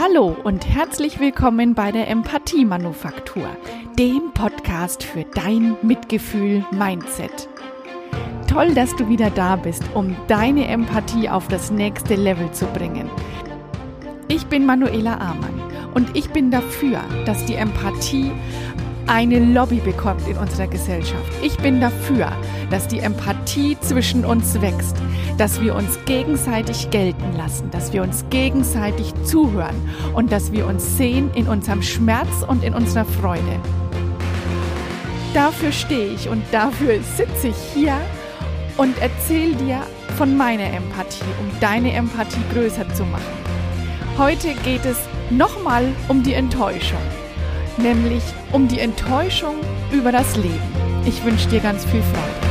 Hallo und herzlich willkommen bei der Empathie Manufaktur, dem Podcast für dein Mitgefühl Mindset. Toll, dass du wieder da bist, um deine Empathie auf das nächste Level zu bringen. Ich bin Manuela Amann und ich bin dafür, dass die Empathie eine Lobby bekommt in unserer Gesellschaft. Ich bin dafür, dass die Empathie zwischen uns wächst, dass wir uns gegenseitig gelten lassen, dass wir uns gegenseitig zuhören und dass wir uns sehen in unserem Schmerz und in unserer Freude. Dafür stehe ich und dafür sitze ich hier und erzähle dir von meiner Empathie, um deine Empathie größer zu machen. Heute geht es nochmal um die Enttäuschung, nämlich um die Enttäuschung über das Leben. Ich wünsche dir ganz viel Freude.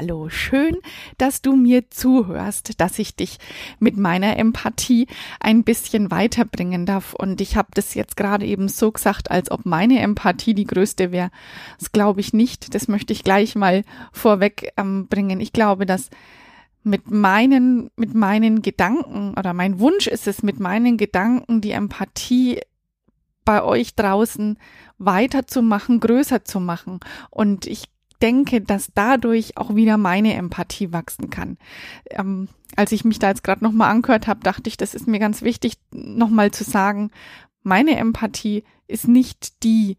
Hallo, schön, dass du mir zuhörst, dass ich dich mit meiner Empathie ein bisschen weiterbringen darf. Und ich habe das jetzt gerade eben so gesagt, als ob meine Empathie die größte wäre. Das glaube ich nicht. Das möchte ich gleich mal vorweg ähm, bringen. Ich glaube, dass mit meinen, mit meinen Gedanken oder mein Wunsch ist es, mit meinen Gedanken die Empathie bei euch draußen weiterzumachen, größer zu machen. Und ich denke, dass dadurch auch wieder meine Empathie wachsen kann. Ähm, als ich mich da jetzt gerade nochmal angehört habe, dachte ich, das ist mir ganz wichtig, nochmal zu sagen, meine Empathie ist nicht die,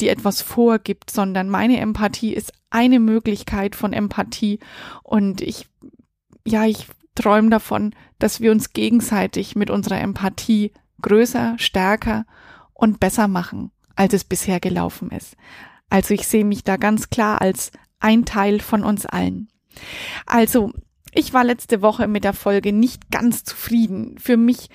die etwas vorgibt, sondern meine Empathie ist eine Möglichkeit von Empathie. Und ich, ja, ich träume davon, dass wir uns gegenseitig mit unserer Empathie größer, stärker und besser machen, als es bisher gelaufen ist. Also ich sehe mich da ganz klar als ein Teil von uns allen. Also, ich war letzte Woche mit der Folge nicht ganz zufrieden. Für mich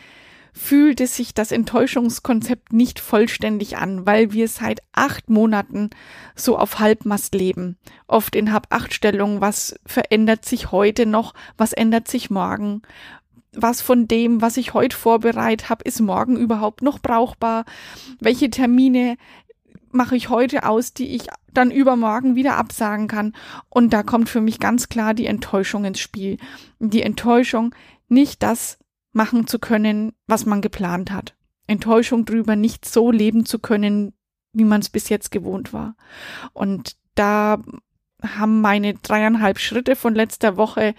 fühlte sich das Enttäuschungskonzept nicht vollständig an, weil wir seit acht Monaten so auf Halbmast leben. Oft in Hab-Acht-Stellung, was verändert sich heute noch, was ändert sich morgen, was von dem, was ich heute vorbereitet habe, ist morgen überhaupt noch brauchbar? Welche Termine mache ich heute aus, die ich dann übermorgen wieder absagen kann. Und da kommt für mich ganz klar die Enttäuschung ins Spiel. Die Enttäuschung, nicht das machen zu können, was man geplant hat. Enttäuschung drüber, nicht so leben zu können, wie man es bis jetzt gewohnt war. Und da haben meine dreieinhalb Schritte von letzter Woche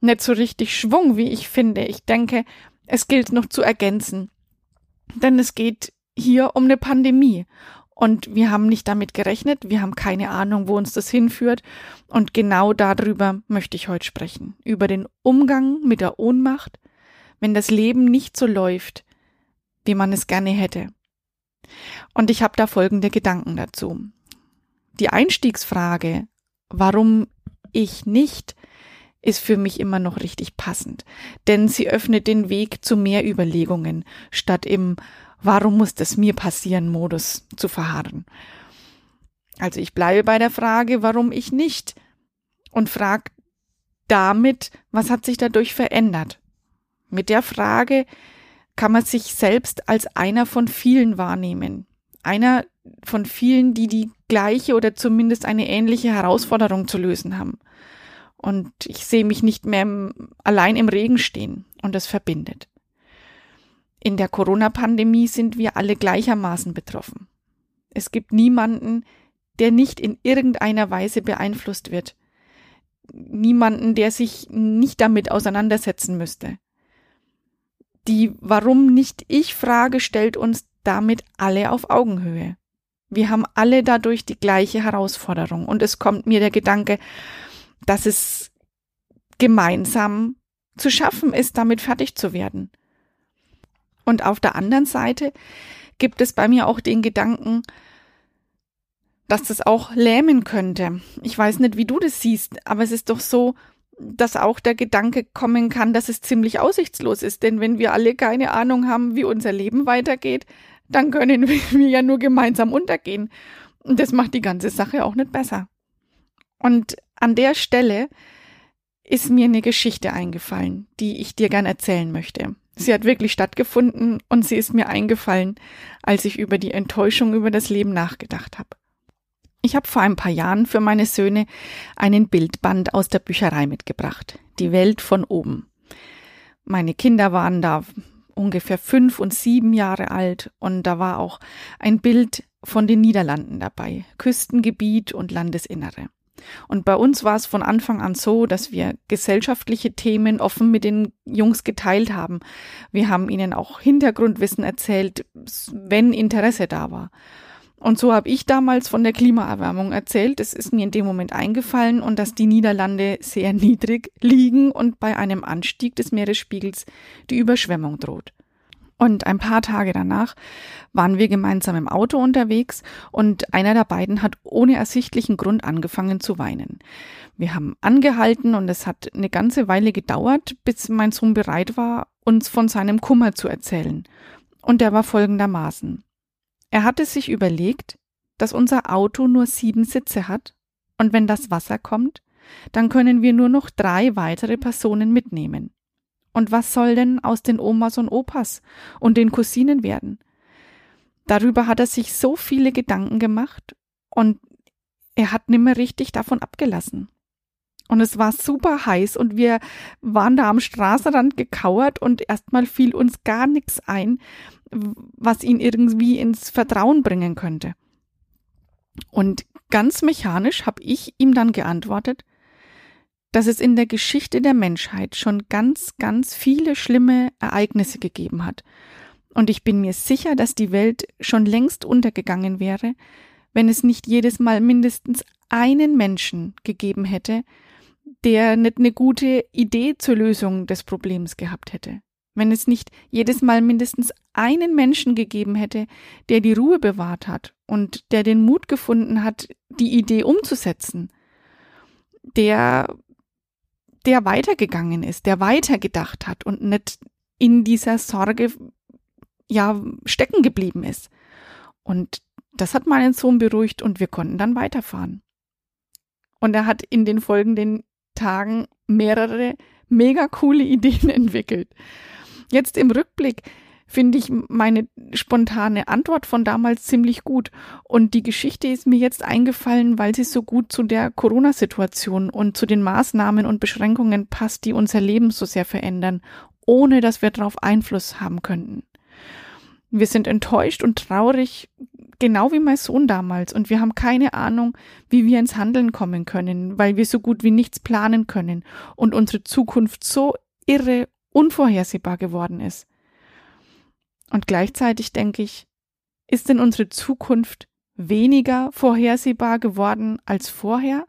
nicht so richtig Schwung, wie ich finde. Ich denke, es gilt noch zu ergänzen. Denn es geht hier um eine Pandemie. Und wir haben nicht damit gerechnet, wir haben keine Ahnung, wo uns das hinführt. Und genau darüber möchte ich heute sprechen. Über den Umgang mit der Ohnmacht, wenn das Leben nicht so läuft, wie man es gerne hätte. Und ich habe da folgende Gedanken dazu. Die Einstiegsfrage, warum ich nicht, ist für mich immer noch richtig passend, denn sie öffnet den Weg zu mehr Überlegungen, statt im warum muss das mir passieren Modus zu verharren. Also ich bleibe bei der Frage, warum ich nicht und frage damit, was hat sich dadurch verändert. Mit der Frage kann man sich selbst als einer von vielen wahrnehmen. Einer von vielen, die die gleiche oder zumindest eine ähnliche Herausforderung zu lösen haben. Und ich sehe mich nicht mehr im, allein im Regen stehen und das verbindet. In der Corona-Pandemie sind wir alle gleichermaßen betroffen. Es gibt niemanden, der nicht in irgendeiner Weise beeinflusst wird. Niemanden, der sich nicht damit auseinandersetzen müsste. Die Warum nicht ich Frage stellt uns damit alle auf Augenhöhe. Wir haben alle dadurch die gleiche Herausforderung und es kommt mir der Gedanke, dass es gemeinsam zu schaffen ist, damit fertig zu werden. Und auf der anderen Seite gibt es bei mir auch den Gedanken, dass das auch lähmen könnte. Ich weiß nicht, wie du das siehst, aber es ist doch so, dass auch der Gedanke kommen kann, dass es ziemlich aussichtslos ist. Denn wenn wir alle keine Ahnung haben, wie unser Leben weitergeht, dann können wir ja nur gemeinsam untergehen. Und das macht die ganze Sache auch nicht besser. Und an der Stelle ist mir eine Geschichte eingefallen, die ich dir gern erzählen möchte. Sie hat wirklich stattgefunden und sie ist mir eingefallen, als ich über die Enttäuschung über das Leben nachgedacht habe. Ich habe vor ein paar Jahren für meine Söhne einen Bildband aus der Bücherei mitgebracht. Die Welt von oben. Meine Kinder waren da ungefähr fünf und sieben Jahre alt und da war auch ein Bild von den Niederlanden dabei. Küstengebiet und Landesinnere. Und bei uns war es von Anfang an so, dass wir gesellschaftliche Themen offen mit den Jungs geteilt haben. Wir haben ihnen auch Hintergrundwissen erzählt, wenn Interesse da war. Und so habe ich damals von der Klimaerwärmung erzählt. Es ist mir in dem Moment eingefallen und dass die Niederlande sehr niedrig liegen und bei einem Anstieg des Meeresspiegels die Überschwemmung droht. Und ein paar Tage danach waren wir gemeinsam im Auto unterwegs und einer der beiden hat ohne ersichtlichen Grund angefangen zu weinen. Wir haben angehalten und es hat eine ganze Weile gedauert, bis mein Sohn bereit war, uns von seinem Kummer zu erzählen. Und der war folgendermaßen. Er hatte sich überlegt, dass unser Auto nur sieben Sitze hat und wenn das Wasser kommt, dann können wir nur noch drei weitere Personen mitnehmen. Und was soll denn aus den Omas und Opas und den Cousinen werden? Darüber hat er sich so viele Gedanken gemacht und er hat nimmer richtig davon abgelassen. Und es war super heiß und wir waren da am Straßenrand gekauert und erstmal fiel uns gar nichts ein, was ihn irgendwie ins Vertrauen bringen könnte. Und ganz mechanisch habe ich ihm dann geantwortet, dass es in der Geschichte der Menschheit schon ganz, ganz viele schlimme Ereignisse gegeben hat. Und ich bin mir sicher, dass die Welt schon längst untergegangen wäre, wenn es nicht jedes Mal mindestens einen Menschen gegeben hätte, der nicht eine gute Idee zur Lösung des Problems gehabt hätte wenn es nicht jedes Mal mindestens einen Menschen gegeben hätte, der die Ruhe bewahrt hat und der den Mut gefunden hat, die Idee umzusetzen, der, der weitergegangen ist, der weitergedacht hat und nicht in dieser Sorge, ja, stecken geblieben ist. Und das hat meinen Sohn beruhigt und wir konnten dann weiterfahren. Und er hat in den folgenden Tagen mehrere mega coole Ideen entwickelt. Jetzt im Rückblick finde ich meine spontane Antwort von damals ziemlich gut. Und die Geschichte ist mir jetzt eingefallen, weil sie so gut zu der Corona-Situation und zu den Maßnahmen und Beschränkungen passt, die unser Leben so sehr verändern, ohne dass wir darauf Einfluss haben könnten. Wir sind enttäuscht und traurig, genau wie mein Sohn damals, und wir haben keine Ahnung, wie wir ins Handeln kommen können, weil wir so gut wie nichts planen können und unsere Zukunft so irre unvorhersehbar geworden ist. Und gleichzeitig denke ich, ist denn unsere Zukunft weniger vorhersehbar geworden als vorher?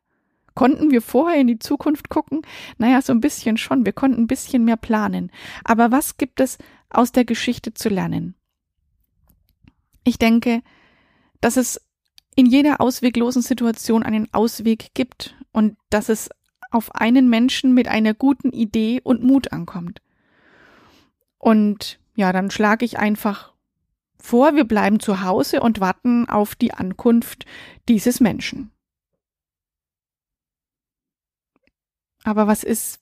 Konnten wir vorher in die Zukunft gucken? Naja, so ein bisschen schon. Wir konnten ein bisschen mehr planen. Aber was gibt es aus der Geschichte zu lernen? Ich denke, dass es in jeder ausweglosen Situation einen Ausweg gibt und dass es auf einen Menschen mit einer guten Idee und Mut ankommt. Und ja, dann schlage ich einfach vor, wir bleiben zu Hause und warten auf die Ankunft dieses Menschen. Aber was ist,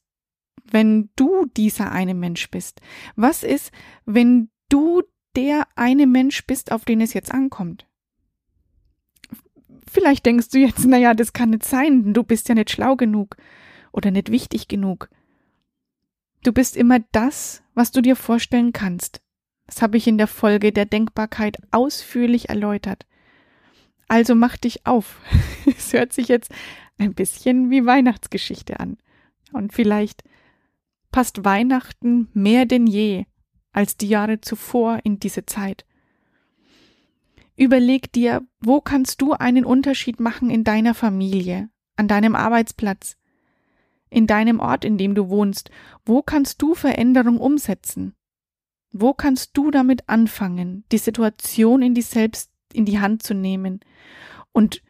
wenn du dieser eine Mensch bist? Was ist, wenn du der eine Mensch bist, auf den es jetzt ankommt? Vielleicht denkst du jetzt, naja, das kann nicht sein, du bist ja nicht schlau genug oder nicht wichtig genug. Du bist immer das, was du dir vorstellen kannst. Das habe ich in der Folge der Denkbarkeit ausführlich erläutert. Also mach dich auf. Es hört sich jetzt ein bisschen wie Weihnachtsgeschichte an. Und vielleicht passt Weihnachten mehr denn je als die Jahre zuvor in diese Zeit. Überleg dir, wo kannst du einen Unterschied machen in deiner Familie, an deinem Arbeitsplatz, in deinem Ort, in dem du wohnst? Wo kannst du Veränderung umsetzen? Wo kannst du damit anfangen, die Situation in die selbst in die Hand zu nehmen und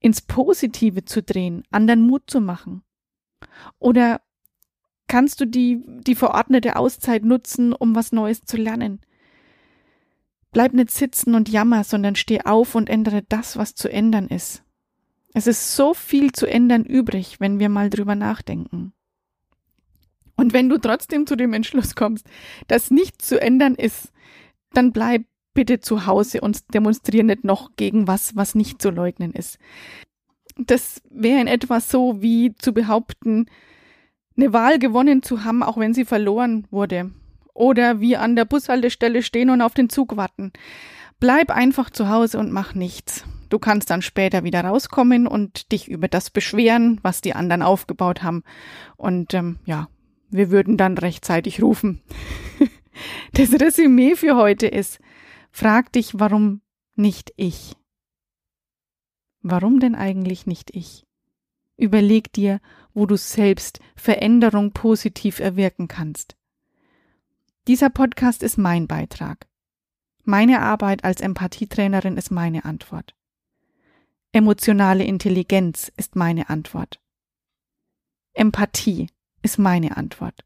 ins Positive zu drehen, anderen Mut zu machen? Oder kannst du die, die verordnete Auszeit nutzen, um was Neues zu lernen? Bleib nicht sitzen und jammer, sondern steh auf und ändere das, was zu ändern ist. Es ist so viel zu ändern übrig, wenn wir mal drüber nachdenken. Und wenn du trotzdem zu dem Entschluss kommst, dass nichts zu ändern ist, dann bleib bitte zu Hause und demonstriere nicht noch gegen was, was nicht zu leugnen ist. Das wäre in etwa so wie zu behaupten, eine Wahl gewonnen zu haben, auch wenn sie verloren wurde. Oder wie an der Bushaltestelle stehen und auf den Zug warten. Bleib einfach zu Hause und mach nichts. Du kannst dann später wieder rauskommen und dich über das beschweren, was die anderen aufgebaut haben. Und ähm, ja, wir würden dann rechtzeitig rufen. das Resümee für heute ist, frag dich, warum nicht ich? Warum denn eigentlich nicht ich? Überleg dir, wo du selbst Veränderung positiv erwirken kannst. Dieser Podcast ist mein Beitrag. Meine Arbeit als Empathietrainerin ist meine Antwort. Emotionale Intelligenz ist meine Antwort. Empathie ist meine Antwort.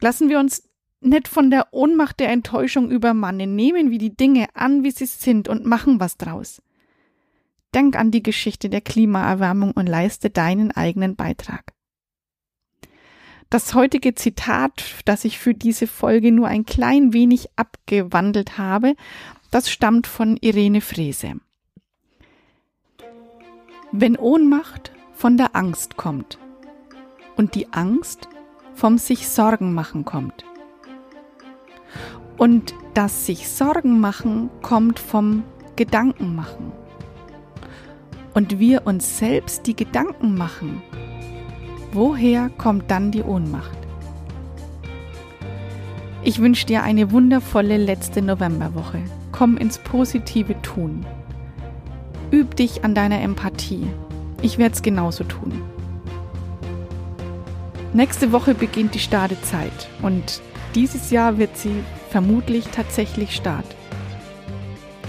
Lassen wir uns nicht von der Ohnmacht der Enttäuschung übermannen, nehmen wir die Dinge an, wie sie sind und machen was draus. Denk an die Geschichte der Klimaerwärmung und leiste deinen eigenen Beitrag. Das heutige Zitat, das ich für diese Folge nur ein klein wenig abgewandelt habe, das stammt von Irene Frese. Wenn Ohnmacht von der Angst kommt und die Angst vom sich Sorgen machen kommt und das sich Sorgen machen kommt vom Gedanken machen und wir uns selbst die Gedanken machen, woher kommt dann die Ohnmacht? Ich wünsche dir eine wundervolle letzte Novemberwoche. Komm ins positive Tun. Üb dich an deiner Empathie. Ich werde es genauso tun. Nächste Woche beginnt die Startezeit und dieses Jahr wird sie vermutlich tatsächlich Start.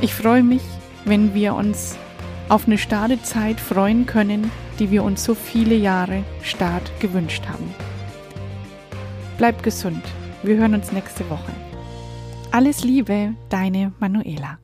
Ich freue mich, wenn wir uns auf eine Startezeit freuen können, die wir uns so viele Jahre Start gewünscht haben. Bleib gesund. Wir hören uns nächste Woche. Alles Liebe, deine Manuela.